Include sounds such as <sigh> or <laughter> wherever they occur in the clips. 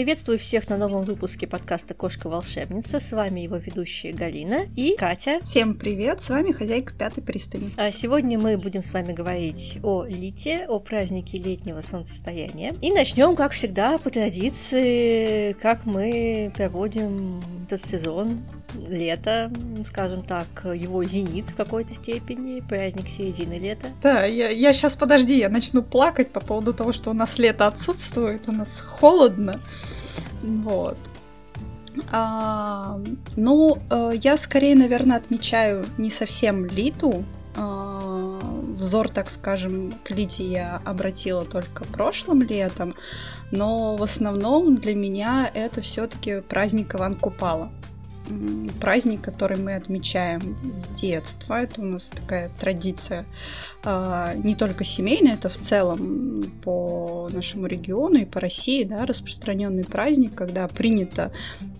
Приветствую всех на новом выпуске подкаста «Кошка-волшебница». С вами его ведущая Галина и Катя. Всем привет, с вами хозяйка пятой пристани. А сегодня мы будем с вами говорить о Лите, о празднике летнего солнцестояния. И начнем, как всегда, по традиции, как мы проводим этот сезон лето, скажем так, его зенит в какой-то степени, праздник середины лета. Да, я, я сейчас, подожди, я начну плакать по поводу того, что у нас лето отсутствует, у нас холодно. Вот. А, ну, э, я скорее, наверное, отмечаю не совсем Литу. А, взор, так скажем, к Лите я обратила только прошлым летом, но в основном для меня это все-таки праздник Иван Купала праздник, который мы отмечаем с детства. Это у нас такая традиция а, не только семейная, это в целом по нашему региону и по России, да, распространенный праздник, когда принято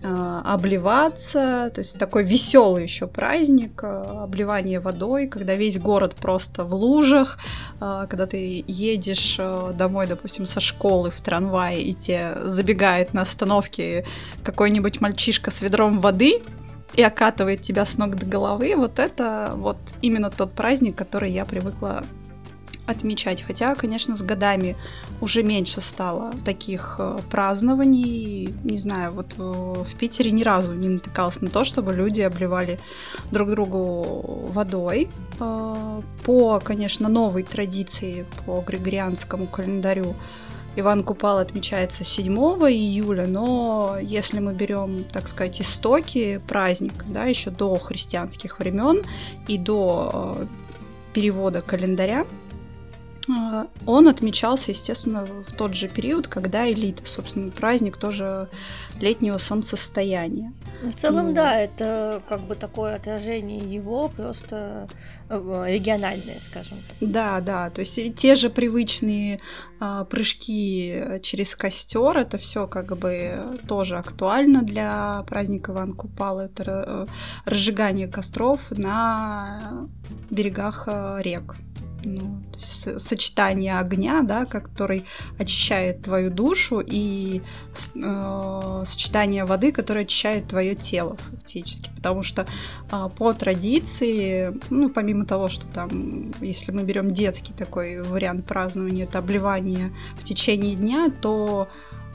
обливаться, то есть такой веселый еще праздник, а, обливание водой, когда весь город просто в лужах, когда ты едешь домой, допустим, со школы в трамвае, и тебе забегает на остановке какой-нибудь мальчишка с ведром воды, и окатывает тебя с ног до головы, вот это вот именно тот праздник, который я привыкла отмечать. Хотя, конечно, с годами уже меньше стало таких э, празднований. Не знаю, вот э, в Питере ни разу не натыкалась на то, чтобы люди обливали друг другу водой. Э, по, конечно, новой традиции, по григорианскому календарю, Иван Купал отмечается 7 июля, но если мы берем, так сказать, истоки праздника, да, еще до христианских времен и до перевода календаря, он отмечался, естественно, в тот же период, когда элита, собственно, праздник тоже летнего солнцестояния. Ну, в целом, ну, да, это как бы такое отражение его, просто э, региональное, скажем так. Да, да, то есть те же привычные а, прыжки через костер, это все как бы тоже актуально для праздника Иван Купал, это э, разжигание костров на берегах э, рек ну, сочетание огня, да, который очищает твою душу, и э, сочетание воды, которое очищает твое тело фактически. Потому что э, по традиции, ну, помимо того, что там, если мы берем детский такой вариант празднования, это обливание в течение дня, то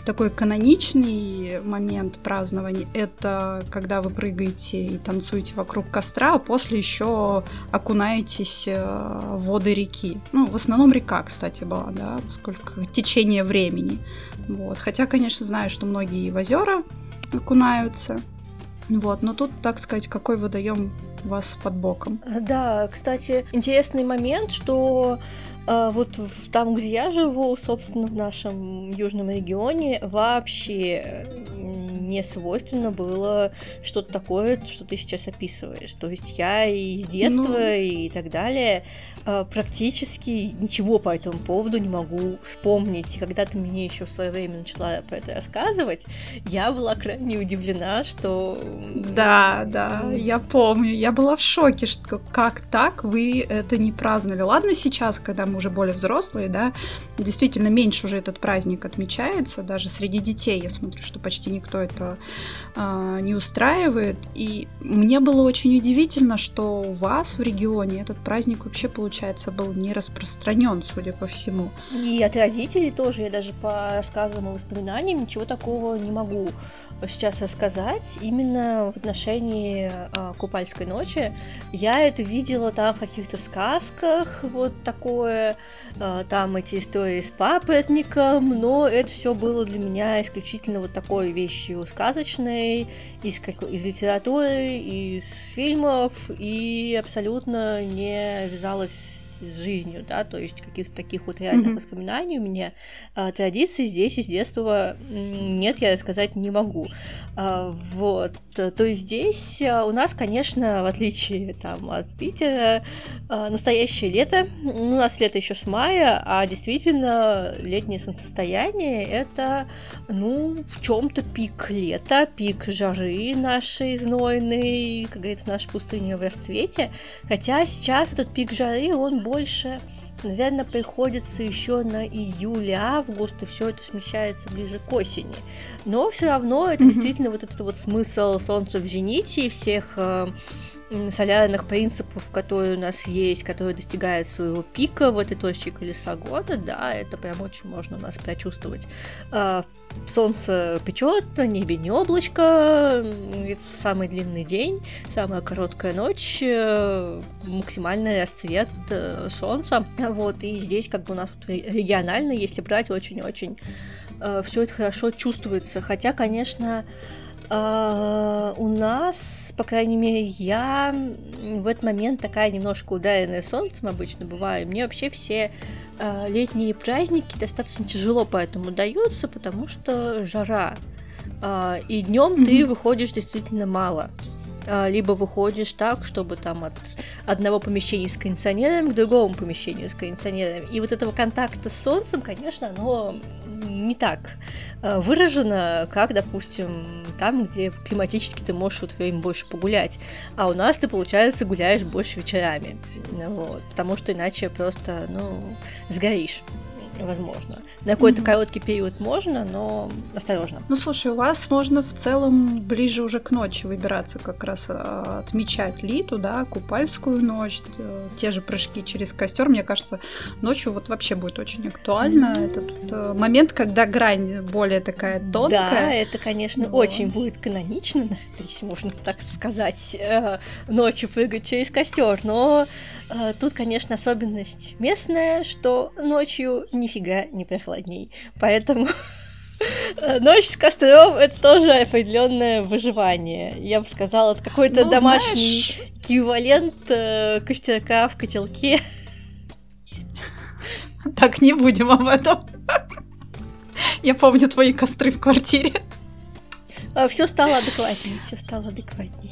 такой каноничный момент празднования – это когда вы прыгаете и танцуете вокруг костра, а после еще окунаетесь э, в воды реки. Ну, в основном река, кстати, была, да, поскольку течение времени. Вот. Хотя, конечно, знаю, что многие в озера окунаются. Вот, но тут, так сказать, какой водоем вас под боком. Да, кстати, интересный момент, что а, вот там, где я живу, собственно, в нашем южном регионе, вообще не свойственно было что-то такое, что ты сейчас описываешь. То есть я и с детства ну... и так далее а, практически ничего по этому поводу не могу вспомнить. И когда ты мне еще в свое время начала про это рассказывать, я была крайне удивлена, что... Да, да, я помню. Я была в шоке, что как так вы это не праздновали. Ладно сейчас, когда мы уже более взрослые, да, действительно меньше уже этот праздник отмечается, даже среди детей я смотрю, что почти никто это э, не устраивает. И мне было очень удивительно, что у вас в регионе этот праздник вообще получается, был не распространен, судя по всему. И от родителей тоже, я даже по рассказам и воспоминаниям ничего такого не могу сейчас рассказать. Именно в отношении а, Купальской ночи я это видела там в каких-то сказках, вот такое, а, там эти истории с папоротником, но это все было для меня исключительно вот такой вещью сказочной, из, как, из литературы, из фильмов, и абсолютно не вязалась с жизнью, да, то есть каких-то таких вот реальных mm-hmm. воспоминаний у меня а, традиций здесь из детства нет, я сказать не могу. А, вот, то есть здесь а, у нас, конечно, в отличие там от Питера, настоящее лето. У нас лето еще с мая, а действительно летнее солнцестояние это, ну, в чем-то пик лета, пик жары нашей знойной, как говорится, наша пустыня в расцвете. Хотя сейчас этот пик жары, он больше наверное, приходится еще на июль-август, и все это смещается ближе к осени. Но все равно это mm-hmm. действительно вот этот вот смысл Солнца в зените и всех э, солярных принципов, которые у нас есть, которые достигают своего пика в этой точке колеса года, да, это прям очень можно у нас прочувствовать. А, солнце печет, на небе не облачко, это самый длинный день, самая короткая ночь, э, максимальный расцвет э, солнца. Вот, и здесь как бы у нас регионально, если брать, очень-очень э, все это хорошо чувствуется. Хотя, конечно, Uh, у нас, по крайней мере, я в этот момент такая немножко ударенная солнцем обычно бываю. Мне вообще все uh, летние праздники достаточно тяжело поэтому даются, потому что жара. Uh, и днем mm-hmm. ты выходишь действительно мало. Либо выходишь так, чтобы там от одного помещения с кондиционером к другому помещению с кондиционером. И вот этого контакта с солнцем, конечно, оно не так Э, выражено, как, допустим, там, где климатически ты можешь вот время больше погулять, а у нас ты, получается, гуляешь больше вечерами, вот, потому что иначе просто, ну, сгоришь возможно. На какой-то mm-hmm. короткий период можно, но осторожно. Ну, слушай, у вас можно в целом ближе уже к ночи выбираться, как раз а, отмечать Литу, да, Купальскую ночь, те же прыжки через костер. Мне кажется, ночью вот вообще будет очень актуально. Mm-hmm. Это тут э, момент, когда грань более такая тонкая. Да, это, конечно, но... очень будет канонично, <laughs> если можно так сказать, э, ночью прыгать через костер, но э, тут, конечно, особенность местная, что ночью нифига не прохладней. Поэтому <laughs> Ночь с костром это тоже определенное выживание. Я бы сказала, это какой-то ну, домашний знаешь... эквивалент э, костерка в котелке. <laughs> Так, не будем об этом. Я помню твои костры в квартире. А, все стало адекватней, все стало адекватней.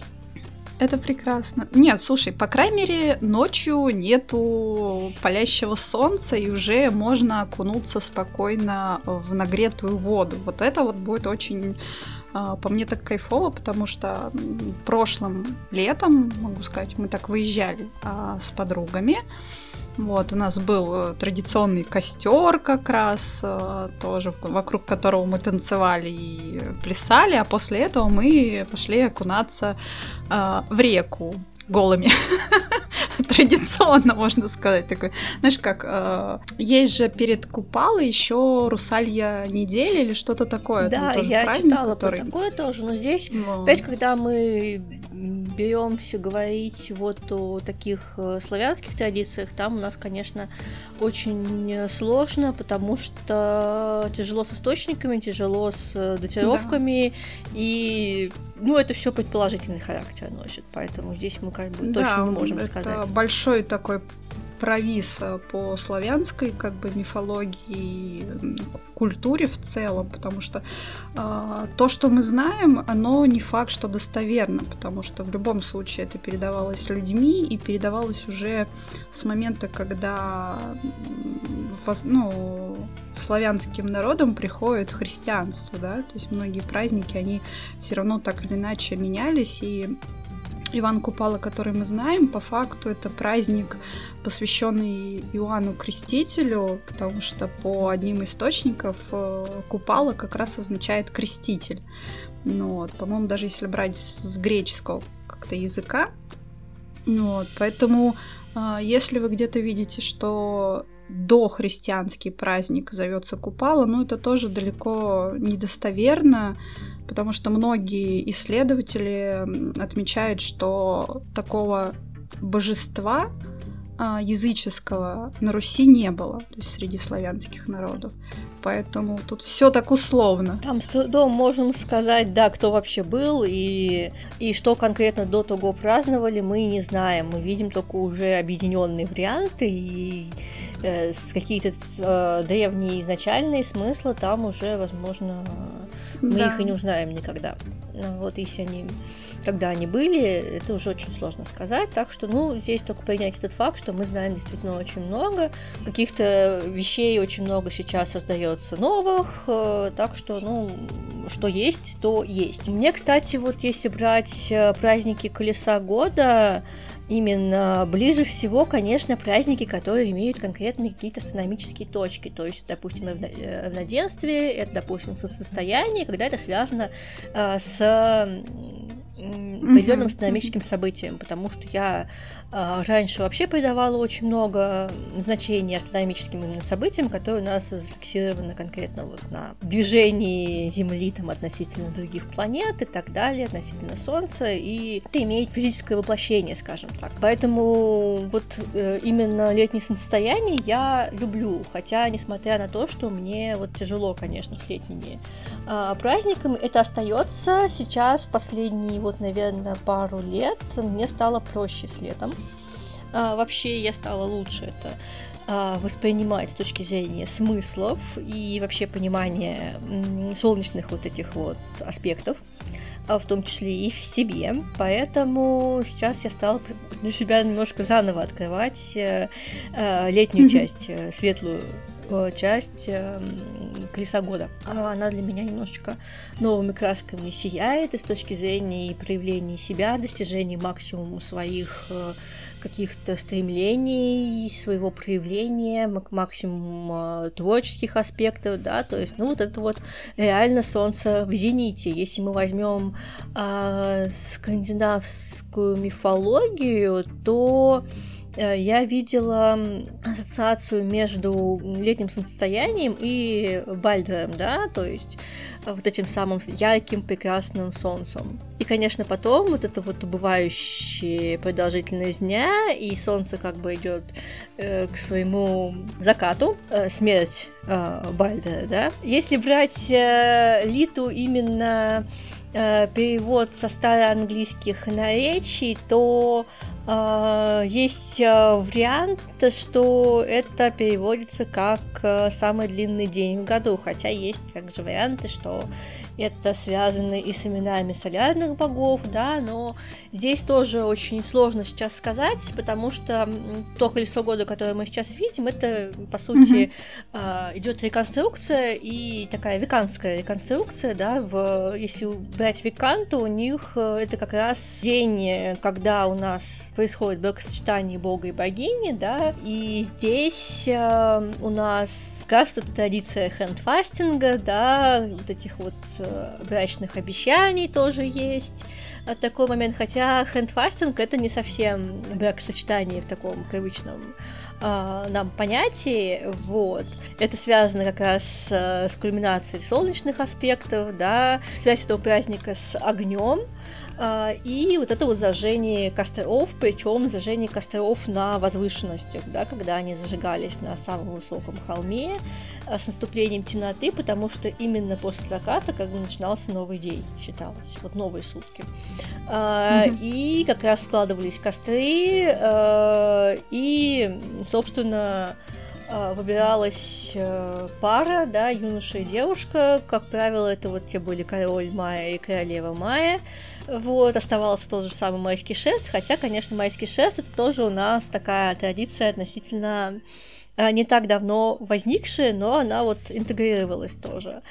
Это прекрасно. Нет, слушай, по крайней мере, ночью нету палящего солнца, и уже можно окунуться спокойно в нагретую воду. Вот это вот будет очень а, по мне так кайфово, потому что прошлым летом, могу сказать, мы так выезжали а, с подругами. Вот, у нас был э, традиционный костер как раз, э, тоже вокруг которого мы танцевали и плясали, а после этого мы пошли окунаться э, в реку голыми. <laughs> <laughs> Традиционно, можно сказать, такой. Знаешь, как э, есть же перед Купалой еще русалья неделя или что-то такое. Да, я праздник, читала который... про такое тоже, но здесь но... опять, когда мы беремся говорить вот о таких э, славянских традициях, там у нас, конечно, очень сложно, потому что тяжело с источниками, тяжело с э, датировками, да. и ну, это все предположительный характер носит, поэтому здесь мы как бы точно да, не можем это сказать. большой такой провис по славянской как бы мифологии и культуре в целом, потому что э, то, что мы знаем, оно не факт, что достоверно, потому что в любом случае это передавалось людьми и передавалось уже с момента, когда ну, славянским народам приходит христианство, да, то есть многие праздники, они все равно так или иначе менялись, и Иван Купала, который мы знаем, по факту это праздник, посвященный Иоанну Крестителю, потому что по одним источников э, Купала как раз означает креститель. Ну, вот, по-моему, даже если брать с греческого как-то языка. Ну, вот, поэтому э, если вы где-то видите, что дохристианский праздник зовется Купала, ну это тоже далеко недостоверно, потому что многие исследователи отмечают, что такого божества а, языческого на Руси не было, то есть среди славянских народов. Поэтому тут все так условно. Там с трудом можем сказать, да, кто вообще был и, и что конкретно до того праздновали, мы не знаем. Мы видим только уже объединенные варианты и э, какие-то э, древние изначальные смыслы там уже, возможно, мы да. их и не узнаем никогда. Вот если они когда они были, это уже очень сложно сказать. Так что, ну, здесь только принять этот факт, что мы знаем действительно очень много. Каких-то вещей очень много сейчас создается новых. Э, так что, ну, что есть, то есть. Мне, кстати, вот если брать э, праздники колеса года, именно ближе всего, конечно, праздники, которые имеют конкретные какие-то астрономические точки. То есть, допустим, равноденствие, это, допустим, состояние, когда это связано э, с определенным астрономическим событием, потому что я а, раньше вообще придавала очень много значения астрономическим именно событиям, которые у нас зафиксированы конкретно вот на движении Земли там, относительно других планет и так далее, относительно Солнца, и это имеет физическое воплощение, скажем так. Поэтому вот э, именно летнее солнцестояние я люблю, хотя, несмотря на то, что мне вот тяжело, конечно, с летними э, праздниками, это остается сейчас последние вот, наверное, пару лет мне стало проще с летом а, вообще я стала лучше это а, воспринимать с точки зрения смыслов и вообще понимания солнечных вот этих вот аспектов, а, в том числе и в себе. Поэтому сейчас я стала для себя немножко заново открывать э, э, летнюю часть, э, светлую часть колеса года. Она для меня немножечко новыми красками сияет и с точки зрения и проявления себя, достижения максимума своих каких-то стремлений, своего проявления, максимум творческих аспектов, да, то есть, ну, вот это вот реально солнце в зените. Если мы возьмем э, скандинавскую мифологию, то Э, я видела ассоциацию между летним солнцестоянием и Бальдером, да, то есть э, вот этим самым ярким, прекрасным солнцем. И, конечно, потом вот это вот убывающая продолжительность дня, и солнце как бы идет э, к своему закату, э, смерть э, Бальдера, да. Если брать э, Литу именно э, перевод со староанглийских наречий, то э, есть э, вариант, что это переводится как э, самый длинный день в году, хотя есть также варианты, что это связано и с именами солярных богов, да, но здесь тоже очень сложно сейчас сказать, потому что то колесо года, которое мы сейчас видим, это, по сути, mm-hmm. идет реконструкция и такая веканская реконструкция, да, в, если брать веканту, у них э, это как раз день, когда у нас происходит бракосочетание бога и богини, да, и здесь э, у нас как раз традиция хендфастинга, да, вот этих вот э, брачных обещаний тоже есть э, такой момент, хотя хендфастинг это не совсем бракосочетание в таком привычном э, нам понятии, вот. Это связано как раз с, с кульминацией солнечных аспектов, да, связь этого праздника с огнем, а, и вот это вот зажжение костров, причем зажжение костров на возвышенностях, да, когда они зажигались на самом высоком холме а, с наступлением темноты, потому что именно после заката как бы начинался новый день, считалось, вот новые сутки. Mm-hmm. И как раз складывались костры, и, собственно, выбиралась э, пара, да, юноша и девушка. Как правило, это вот те были король Майя и королева Майя. Вот, оставался тот же самый майский шест, хотя, конечно, майский шест это тоже у нас такая традиция относительно э, не так давно возникшая, но она вот интегрировалась тоже.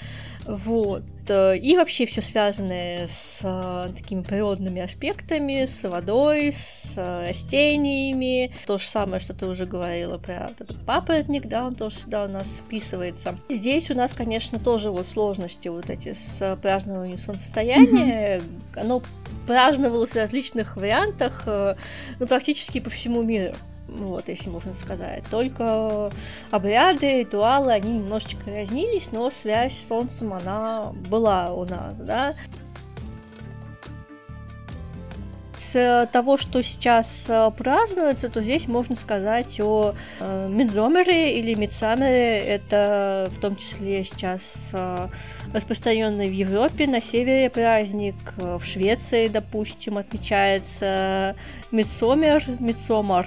Вот. Э, и вообще все связанное с э, такими природными аспектами, с водой, с э, растениями. То же самое, что ты уже говорила про этот папоротник, да, он тоже сюда у нас вписывается. Здесь у нас, конечно, тоже вот сложности вот эти с празднованием солнцестояния. Mm-hmm. Оно праздновалось в различных вариантах, ну, практически по всему миру вот, если можно сказать. Только обряды, ритуалы, они немножечко разнились, но связь с Солнцем, она была у нас, да. С того, что сейчас э, празднуется, то здесь можно сказать о э, Мидзомере или Мидсамере. Это в том числе сейчас э, распространенный в Европе, на севере праздник, в Швеции, допустим, отмечается Мидсомер, Мидсомар,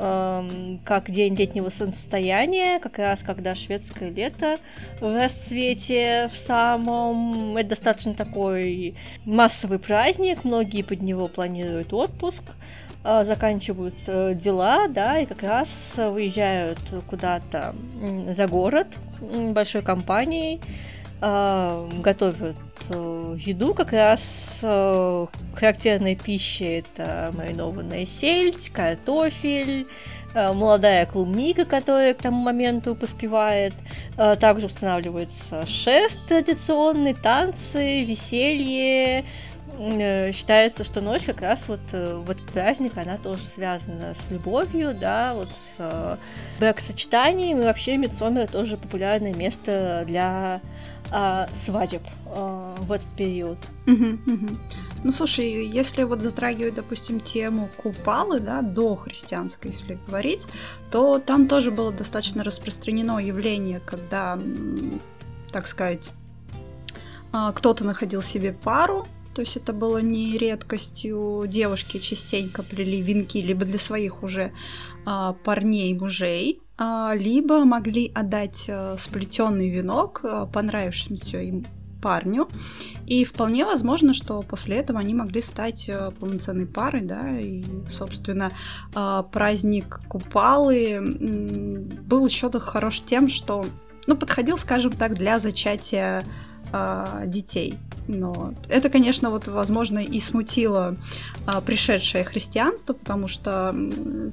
как день летнего солнцестояния, как раз когда шведское лето в расцвете в самом. Это достаточно такой массовый праздник, многие под него планируют отпуск э, заканчивают э, дела, да, и как раз выезжают куда-то за город большой компанией, готовят э, еду, как раз э, характерной пищей это маринованная сельдь, картофель, э, молодая клубника, которая к тому моменту поспевает. Также устанавливается шест традиционный, танцы, веселье, считается, что ночь как раз вот э, в этот праздник, она тоже связана с любовью, да, вот с бракосочетанием, и вообще Мидсомер тоже популярное место для а, свадеб а, в этот период. Ну, слушай, если вот затрагивать, допустим, тему Купалы, да, до христианской, если говорить, то там тоже было достаточно распространено явление, когда, так сказать, а, кто-то находил себе пару, то есть это было не редкостью. Девушки частенько плели венки либо для своих уже парней, мужей, либо могли отдать а, сплетенный венок а, понравившемуся им парню. И вполне возможно, что после этого они могли стать а, полноценной парой, да, и, собственно, а, праздник Купалы был еще хорош тем, что, ну, подходил, скажем так, для зачатия а, детей. Но это, конечно, вот, возможно, и смутило а, пришедшее христианство, потому что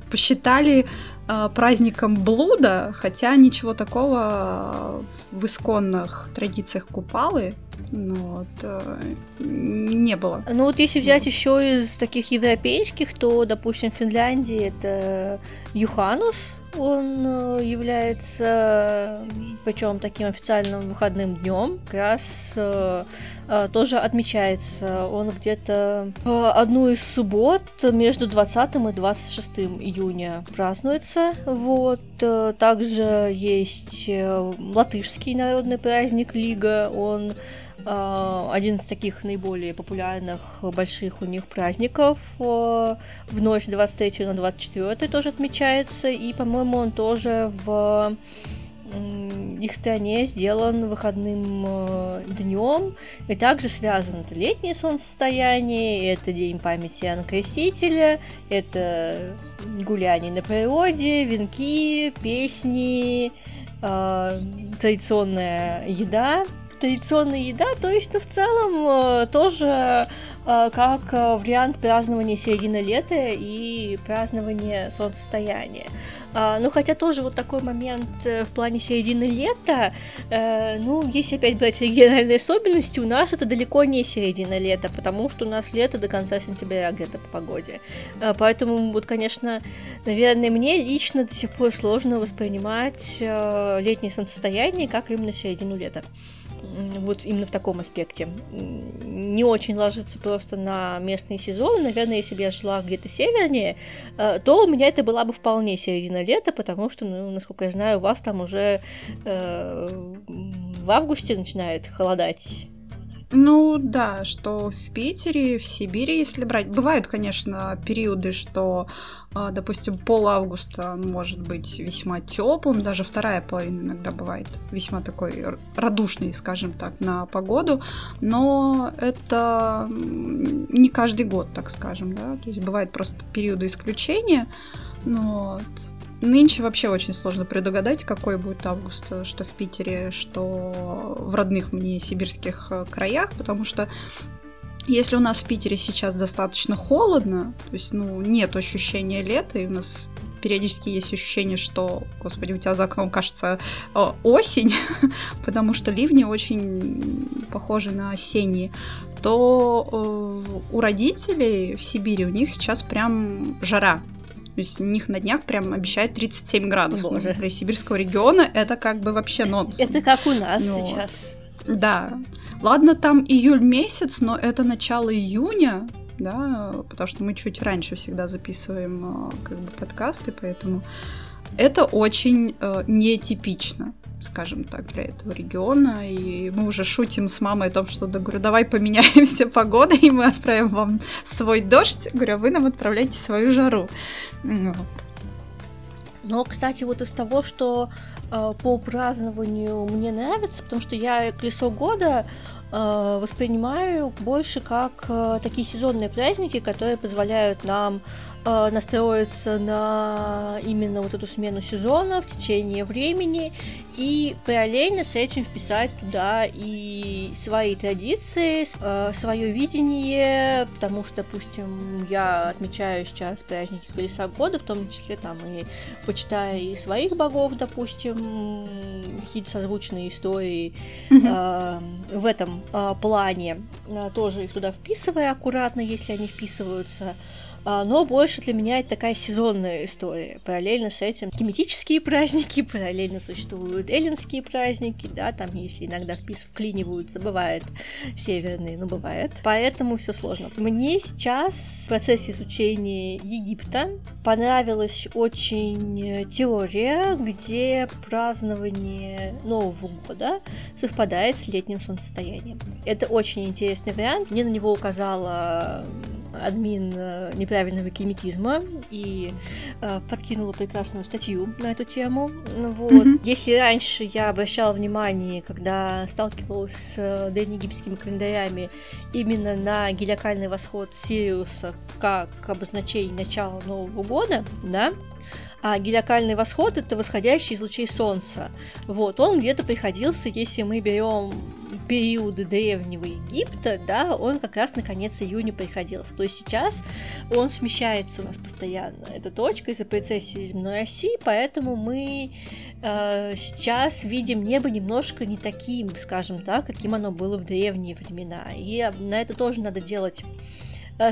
посчитали а, праздником блуда, хотя ничего такого в исконных традициях Купалы ну, вот, э, не было. Ну вот если взять еще из таких европейских, то, допустим, в Финляндии это Юханус, он э, является, причем таким официальным выходным днем, как раз э, э, тоже отмечается. Он где-то в одну из суббот между 20 и 26 июня празднуется. Вот. Также есть латышский народный праздник Лига. Он один из таких наиболее популярных больших у них праздников э, в ночь 23 на 24 тоже отмечается, и, по-моему, он тоже в их стране сделан выходным э, днем, и также связан это летнее солнцестояние, это День памяти Иоанна это гуляние на природе, венки, песни, э, традиционная еда, традиционная еда, то есть, ну, в целом, э, тоже э, как э, вариант празднования середины лета и празднования солнцестояния. А, ну, хотя тоже вот такой момент в плане середины лета, ну, если опять брать региональные особенности, у нас это далеко не середина лета, потому что у нас лето до конца сентября где-то по погоде. Поэтому вот, конечно, наверное, мне лично до сих пор сложно воспринимать летнее солнцестояние как именно середину лета вот именно в таком аспекте. Не очень ложится просто на местные сезоны. Наверное, если бы я жила где-то севернее, э, то у меня это была бы вполне середина лета, потому что, ну, насколько я знаю, у вас там уже э, в августе начинает холодать ну да, что в Питере, в Сибири, если брать, бывают, конечно, периоды, что, а, допустим, пол августа может быть весьма теплым, даже вторая половина иногда бывает весьма такой радушный, скажем так, на погоду, но это не каждый год, так скажем, да, то есть бывают просто периоды исключения, но вот. Нынче вообще очень сложно предугадать, какой будет август, э, что в Питере, что в родных мне сибирских э, краях, потому что если у нас в Питере сейчас достаточно холодно, то есть, ну, нет ощущения лета, и у нас периодически есть ощущение, что, господи, у тебя за окном кажется э, осень, <laughs> потому что ливни очень похожи на осенние, то у родителей в Сибири у них сейчас прям жара. То есть у них на днях прям обещают 37 градусов. Боже. Для сибирского региона это как бы вообще нонсенс. Это как у нас ну, сейчас. Да. Ладно, там июль месяц, но это начало июня, да, потому что мы чуть раньше всегда записываем э, как бы подкасты, поэтому это очень э, нетипично, скажем так, для этого региона. И мы уже шутим с мамой о том, что да, говорю, давай поменяемся <laughs> погодой, и мы отправим вам свой дождь. Говорю, а вы нам отправляйте свою жару. Вот. Но, кстати, вот из того, что э, по празднованию мне нравится, потому что я колесо года э, воспринимаю больше как э, такие сезонные праздники, которые позволяют нам э, настроиться на именно вот эту смену сезона в течение времени и параллельно с этим вписать туда и свои традиции, э, свое видение, потому что, допустим, я отмечаю сейчас праздники Колеса года, в том числе там и почитая и своих богов, допустим, какие-то созвучные истории э, в этом э, плане, э, тоже их туда вписывая аккуратно, если они вписываются. А, но больше для меня это такая сезонная история. Параллельно с этим тематические праздники, параллельно существуют эллинские праздники, да, там если иногда впис вклиниваются, бывает северные, но бывает. Поэтому все сложно. Мне сейчас в процессе изучения Египта понравилась очень теория, где празднование Нового года совпадает с летним солнцестоянием. Это очень интересный вариант. Мне на него указала админ э, неправильного климатизма и э, подкинула прекрасную статью на эту тему. Ну вот. Mm-hmm. Если раньше я обращала внимание, когда сталкивалась с э, древнеегипетскими календарями, именно на гелиокальный восход Сириуса как обозначение начала Нового года, да, а гелиокальный восход это восходящий из лучей Солнца. Вот, он где-то приходился, если мы берем периоды древнего Египта, да, он как раз на конец июня приходился. То есть сейчас он смещается у нас постоянно. Эта точка из-за прецессии земной оси, поэтому мы э, сейчас видим небо немножко не таким, скажем так, каким оно было в древние времена. И на это тоже надо делать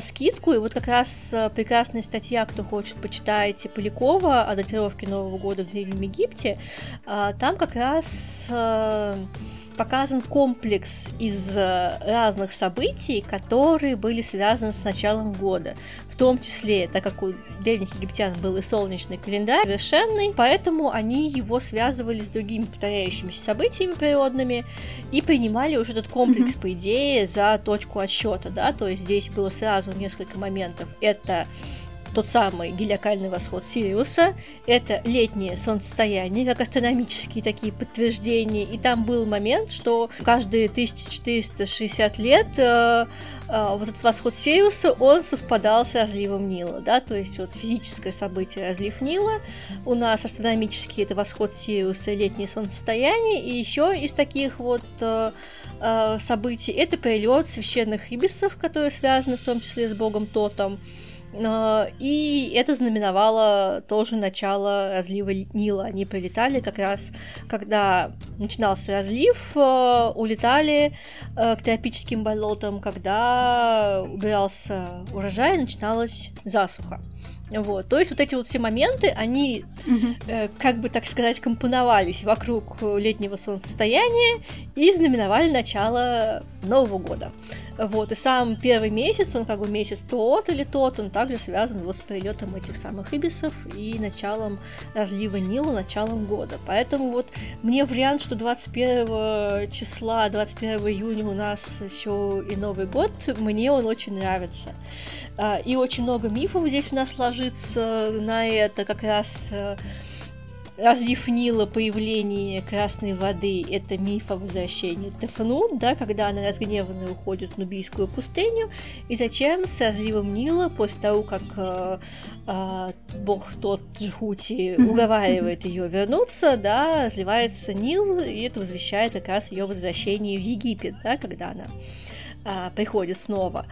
скидку, и вот как раз э, прекрасная статья, кто хочет, почитайте Полякова о датировке Нового года в Древнем Египте, э, там как раз показан комплекс из разных событий, которые были связаны с началом года в том числе, так как у древних египтян был и солнечный календарь совершенный, поэтому они его связывали с другими повторяющимися событиями природными и принимали уже этот комплекс, mm-hmm. по идее, за точку отсчета, да, то есть здесь было сразу несколько моментов. Это тот самый гелиокальный восход Сириуса, это летнее солнцестояние, как астрономические такие подтверждения, и там был момент, что каждые 1460 лет э, э, вот этот восход Сириуса, он совпадал с разливом Нила, да, то есть вот физическое событие разлив Нила, у нас астрономический это восход Сириуса летнее солнцестояние, и еще из таких вот э, э, событий это прилет священных ибисов, которые связаны в том числе с богом Тотом, и это знаменовало тоже начало разлива Нила. Они прилетали как раз, когда начинался разлив, а, улетали а, к тропическим болотам, когда убирался урожай, начиналась засуха. Вот, то есть вот эти вот все моменты, они, угу. э, как бы так сказать, компоновались вокруг летнего солнцестояния и знаменовали начало Нового года. Вот, и сам первый месяц, он как бы месяц тот или тот, он также связан вот с прилетом этих самых ибисов и началом разлива Нила, началом года. Поэтому вот мне вариант, что 21 числа, 21 июня у нас еще и Новый год, мне он очень нравится. А, и очень много мифов здесь у нас ложится на это, как раз разлив Нила, появление красной воды – это миф о возвращении Тефнут, да, когда она разгневанная уходит в Нубийскую пустыню, и зачем с разливом Нила, после того, как э, э, бог тот Джихути уговаривает ее вернуться, да, разливается Нил, и это возвещает как раз ее возвращение в Египет, да, когда она а, приходит снова.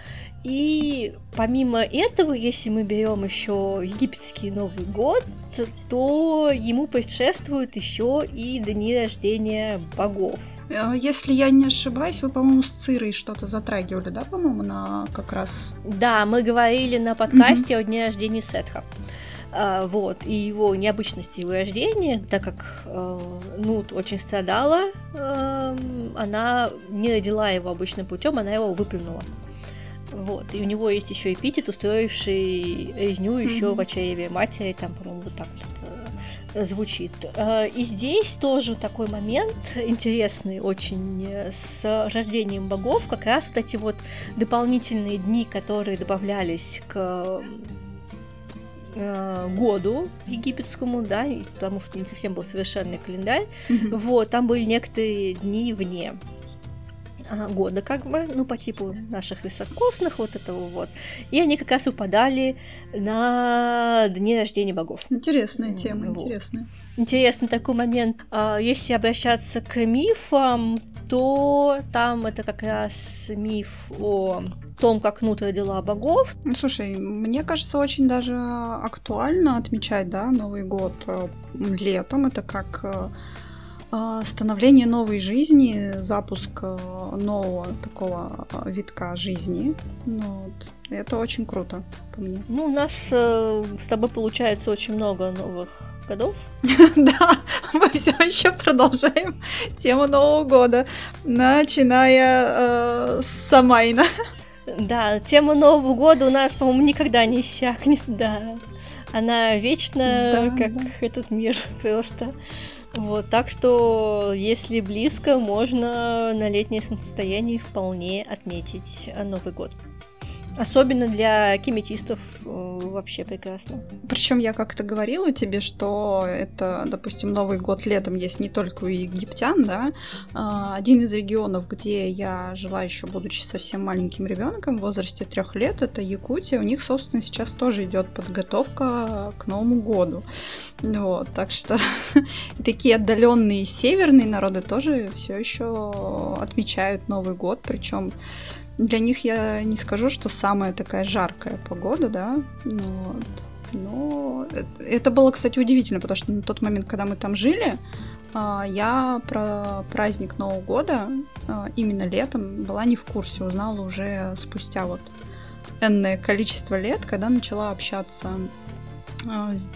И помимо этого, если мы берем еще египетский Новый год, то ему предшествуют еще и дни рождения богов. Э, если я не ошибаюсь, вы, по-моему, с Цирой что-то затрагивали, да, по-моему, на как раз... Да, мы говорили на подкасте mm-hmm. о дне рождения Сетха. А, вот, и его необычности его рождения, так как э, Нут очень страдала, э, она не родила его обычным путем, она его выплюнула. Вот. И у него есть еще эпитет, устроивший резню еще mm-hmm. в очереве матери, там, по-моему, вот так вот это звучит. Э, и здесь тоже такой момент интересный очень э, с рождением богов, как раз вот эти вот дополнительные дни, которые добавлялись к э, году египетскому, да, потому что не совсем был совершенный календарь. Mm-hmm. Вот, там были некоторые дни вне года, как бы, ну, по типу наших високосных, вот этого вот. И они как раз упадали на дни рождения богов. Интересная тема, вот. интересная. Интересный такой момент. А, если обращаться к мифам, то там это как раз миф о том, как Нут родила богов. Ну, слушай, мне кажется, очень даже актуально отмечать, да, Новый год э, летом. Это как э, становление новой жизни, запуск нового такого витка жизни. Ну, вот. Это очень круто, по мне. Ну, у нас с тобой получается очень много новых годов. <laughs> Да, мы все еще продолжаем тему Нового года, начиная э, с Самайна. Да, тема Нового года у нас, по-моему, никогда не иссякнет, да. Она вечна, да, как да. этот мир <laughs> просто. Вот, так что, если близко, можно на летнее состояние вполне отметить Новый год. Особенно для кеметистов э, вообще прекрасно. Причем я как-то говорила тебе, что это, допустим, Новый год летом есть не только у египтян, да. А, один из регионов, где я жила еще будучи совсем маленьким ребенком в возрасте трех лет, это Якутия. У них, собственно, сейчас тоже идет подготовка к Новому году. Вот, так что <laughs> такие отдаленные северные народы тоже все еще отмечают Новый год, причем для них я не скажу, что самая такая жаркая погода, да, ну вот. Но это было, кстати, удивительно, потому что на тот момент, когда мы там жили, а, я про праздник Нового года а, именно летом была не в курсе, узнала уже спустя вот энное количество лет, когда начала общаться а, с,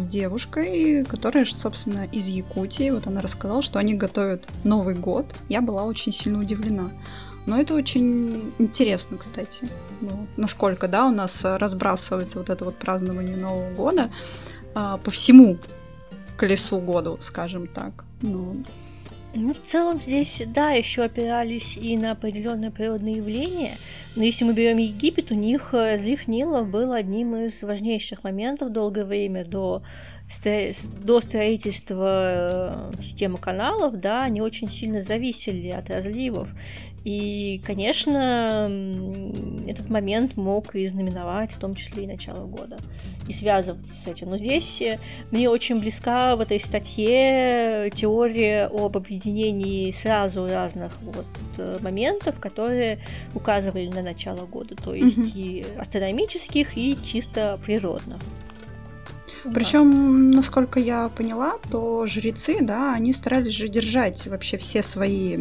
с девушкой, которая, собственно, из Якутии. Вот она рассказала, что они готовят Новый год. Я была очень сильно удивлена. Но это очень интересно, кстати. Ну, насколько, да, у нас разбрасывается вот это вот празднование Нового года а, по всему колесу года, скажем так. Ну, ну, в целом здесь, да, еще опирались и на определенные природные явления. Но если мы берем Египет, у них разлив Нила был одним из важнейших моментов долгое время до до строительства э, системы каналов, да, они очень сильно зависели от разливов. И, конечно, этот момент мог и знаменовать в том числе и начало года, и связываться с этим. Но здесь э, мне очень близка в этой статье теория об объединении сразу разных вот э, моментов, которые указывали на начало года, то есть mm-hmm. и астрономических, и чисто природных. Причем, насколько я поняла, то жрецы, да, они старались же держать вообще все свои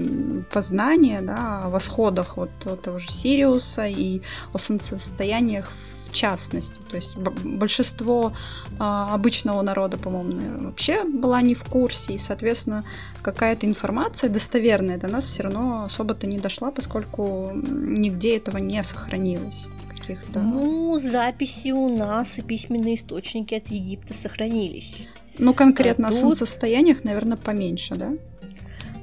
познания, да, о восходах вот того же Сириуса и о солнцестояниях в частности. То есть большинство а, обычного народа, по-моему, вообще была не в курсе, и, соответственно, какая-то информация достоверная до нас все равно особо-то не дошла, поскольку нигде этого не сохранилось каких-то? Ну, записи у нас и письменные источники от Египта сохранились. Ну, конкретно а о солнцестояниях, наверное, поменьше, да?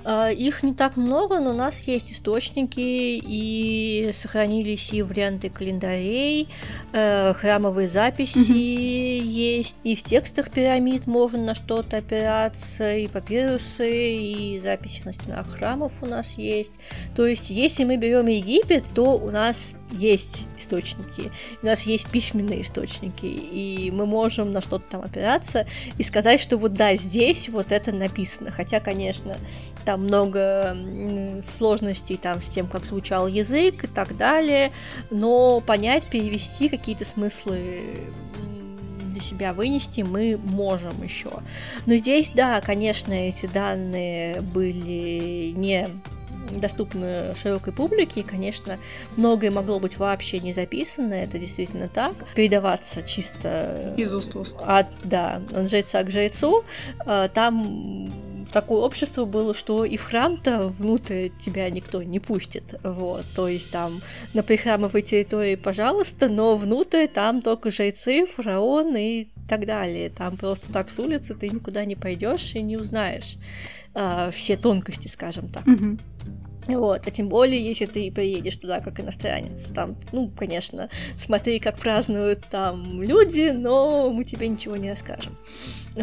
А, их не так много, но у нас есть источники, и сохранились и варианты календарей, э, храмовые записи mm-hmm. есть, и в текстах пирамид можно на что-то опираться, и папирусы, и записи на стенах храмов у нас есть. То есть, если мы берем Египет, то у нас есть источники, у нас есть письменные источники, и мы можем на что-то там опираться и сказать, что вот да, здесь вот это написано. Хотя, конечно, там много сложностей там с тем, как звучал язык и так далее, но понять, перевести какие-то смыслы для себя вынести мы можем еще. Но здесь, да, конечно, эти данные были не доступны широкой публике, и, конечно, многое могло быть вообще не записано, это действительно так. Передаваться чисто... Из уст в уст. От, да, от жреца к жрецу. А, там такое общество было, что и в храм-то внутрь тебя никто не пустит. Вот, то есть там на прихрамовой территории, пожалуйста, но внутрь там только жрецы, фараон и так далее. Там просто так с улицы ты никуда не пойдешь и не узнаешь э, все тонкости, скажем так. Mm-hmm. Вот, а тем более, если ты приедешь туда как иностранец, там, ну, конечно, смотри, как празднуют там люди, но мы тебе ничего не расскажем.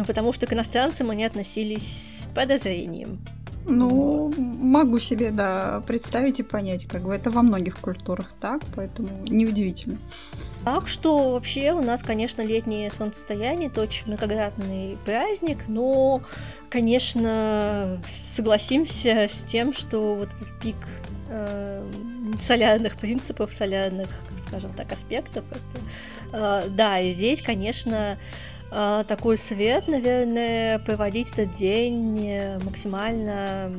Потому что к иностранцам они относились с подозрением. Ну, могу себе, да, представить и понять, как бы это во многих культурах так, поэтому неудивительно. Так что вообще у нас, конечно, летнее солнцестояние, это очень многоградный праздник, но, конечно, согласимся с тем, что вот этот пик э, солярных принципов, солярных, скажем так, аспектов, это, э, да, и здесь, конечно, э, такой совет, наверное, проводить этот день максимально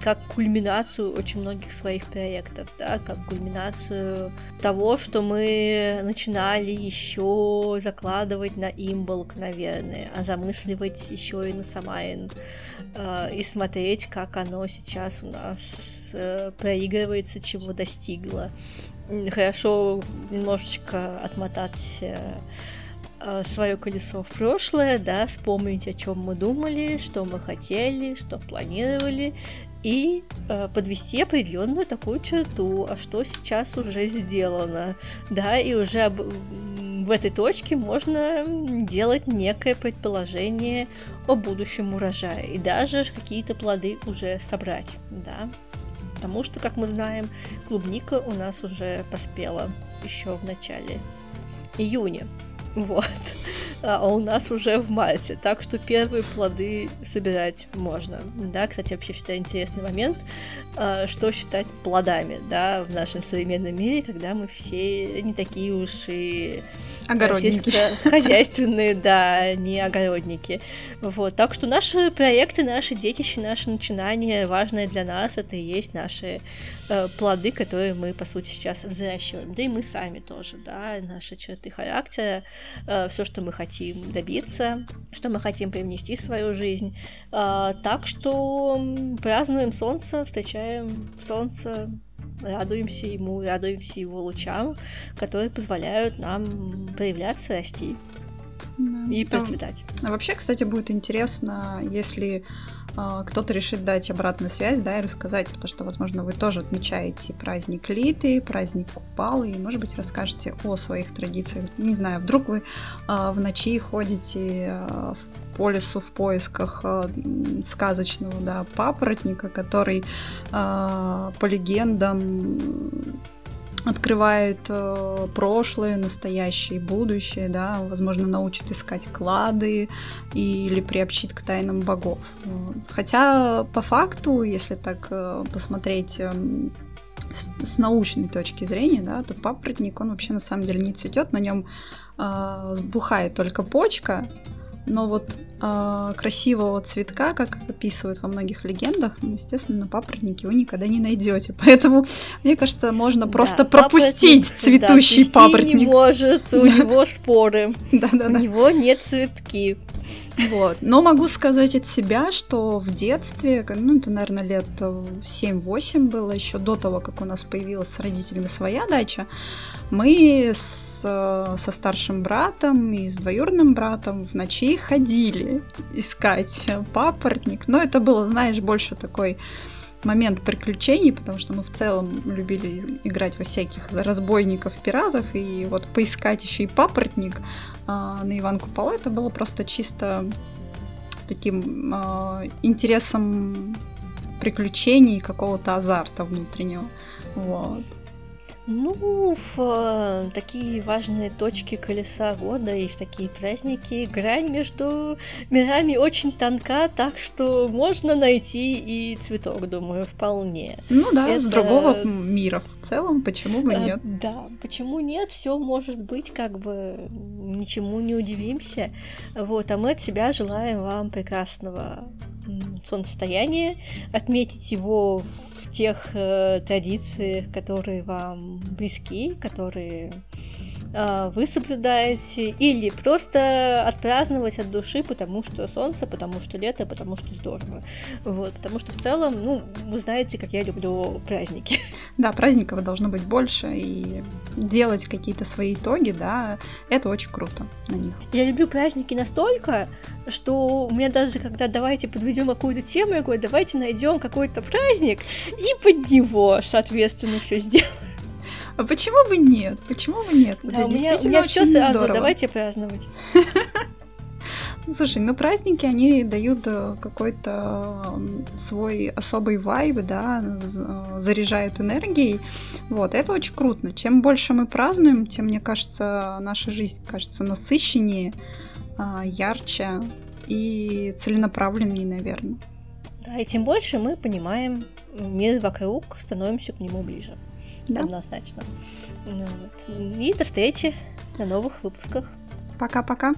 как кульминацию очень многих своих проектов, да, как кульминацию того, что мы начинали еще закладывать на имболк, наверное, а замысливать еще и на Самайн, э, и смотреть, как оно сейчас у нас э, проигрывается, чего достигло. Хорошо немножечко отмотать э, Э, свое колесо в прошлое, да, вспомнить, о чем мы думали, что мы хотели, что планировали, и э, подвести определенную такую черту, а что сейчас уже сделано, да, и уже об, в этой точке можно делать некое предположение о будущем урожае и даже какие-то плоды уже собрать, да. Потому что, как мы знаем, клубника у нас уже поспела еще в начале июня. Вот. А у нас уже в марте, так что первые плоды собирать можно. Да, кстати, вообще всегда интересный момент, а, что считать плодами, да, в нашем современном мире, когда мы все не такие уж и Огородники. Хозяйственные, да, не огородники. Вот. Так что наши проекты, наши детища, наши начинания, важное для нас, это и есть наши э, плоды, которые мы, по сути, сейчас взращиваем. Да и мы сами тоже, да, наши черты характера, э, все, что мы хотим добиться, что мы хотим привнести в свою жизнь. Э, так что празднуем солнце, встречаем солнце, радуемся ему, радуемся его лучам, которые позволяют нам проявляться, расти да. и процветать. А, вообще, кстати, будет интересно, если э, кто-то решит дать обратную связь, да, и рассказать, потому что, возможно, вы тоже отмечаете праздник Литы, праздник Купалы, и, может быть, расскажете о своих традициях. Не знаю, вдруг вы э, в ночи ходите э, в по лесу в поисках э, сказочного да, папоротника, который э, по легендам открывает э, прошлое, настоящее и будущее, да, возможно, научит искать клады или приобщит к тайнам богов. Хотя по факту, если так э, посмотреть э, с, с научной точки зрения, да, то папоротник, он вообще на самом деле не цветет, на нем э, сбухает только почка, но вот э, красивого цветка, как описывают во многих легендах, ну, естественно, на папоротнике вы никогда не найдете. <laughs> Поэтому, мне кажется, можно да, просто пропустить цветущий да, папоротник. не может, у <laughs> него споры. <laughs> У него нет цветки. Вот. Но могу сказать от себя, что в детстве, ну, это, наверное, лет 7-8 было, еще до того, как у нас появилась с родителями своя дача, мы с, со старшим братом и с двоюродным братом в ночи ходили искать папоротник. Но это было, знаешь, больше такой момент приключений, потому что мы в целом любили играть во всяких разбойников, пиратов, и вот поискать еще и папоротник на Иван Купала, это было просто чисто таким а, интересом приключений, какого-то азарта внутреннего. Вот. Ну, в э, такие важные точки колеса года и в такие праздники грань между мирами очень тонка, так что можно найти и цветок, думаю, вполне. Ну да, Это... с другого мира в целом, почему бы э, нет? Да, почему нет? Все может быть, как бы ничему не удивимся. Вот, а мы от себя желаем вам прекрасного солнцестояния, отметить его в тех э, традициях, которые вам близки, которые вы соблюдаете, или просто отпраздновать от души, потому что солнце, потому что лето, потому что здорово. Вот, потому что в целом, ну, вы знаете, как я люблю праздники. Да, праздников должно быть больше, и делать какие-то свои итоги, да, это очень круто на них. Я люблю праздники настолько, что у меня даже, когда давайте подведем какую-то тему, я говорю, давайте найдем какой-то праздник и под него, соответственно, все сделаем. А почему бы нет? Почему бы нет? Да, у меня, у меня все сразу, давайте праздновать. <laughs> Слушай, ну праздники, они дают э, какой-то свой особый вайб, да, заряжают энергией. Вот, это очень круто. Чем больше мы празднуем, тем, мне кажется, наша жизнь кажется насыщеннее, а, ярче и целенаправленнее, наверное. Да, и тем больше мы понимаем мир вокруг, становимся к нему ближе. Да. Однозначно. Ну, вот. И до встречи на новых выпусках. Пока-пока.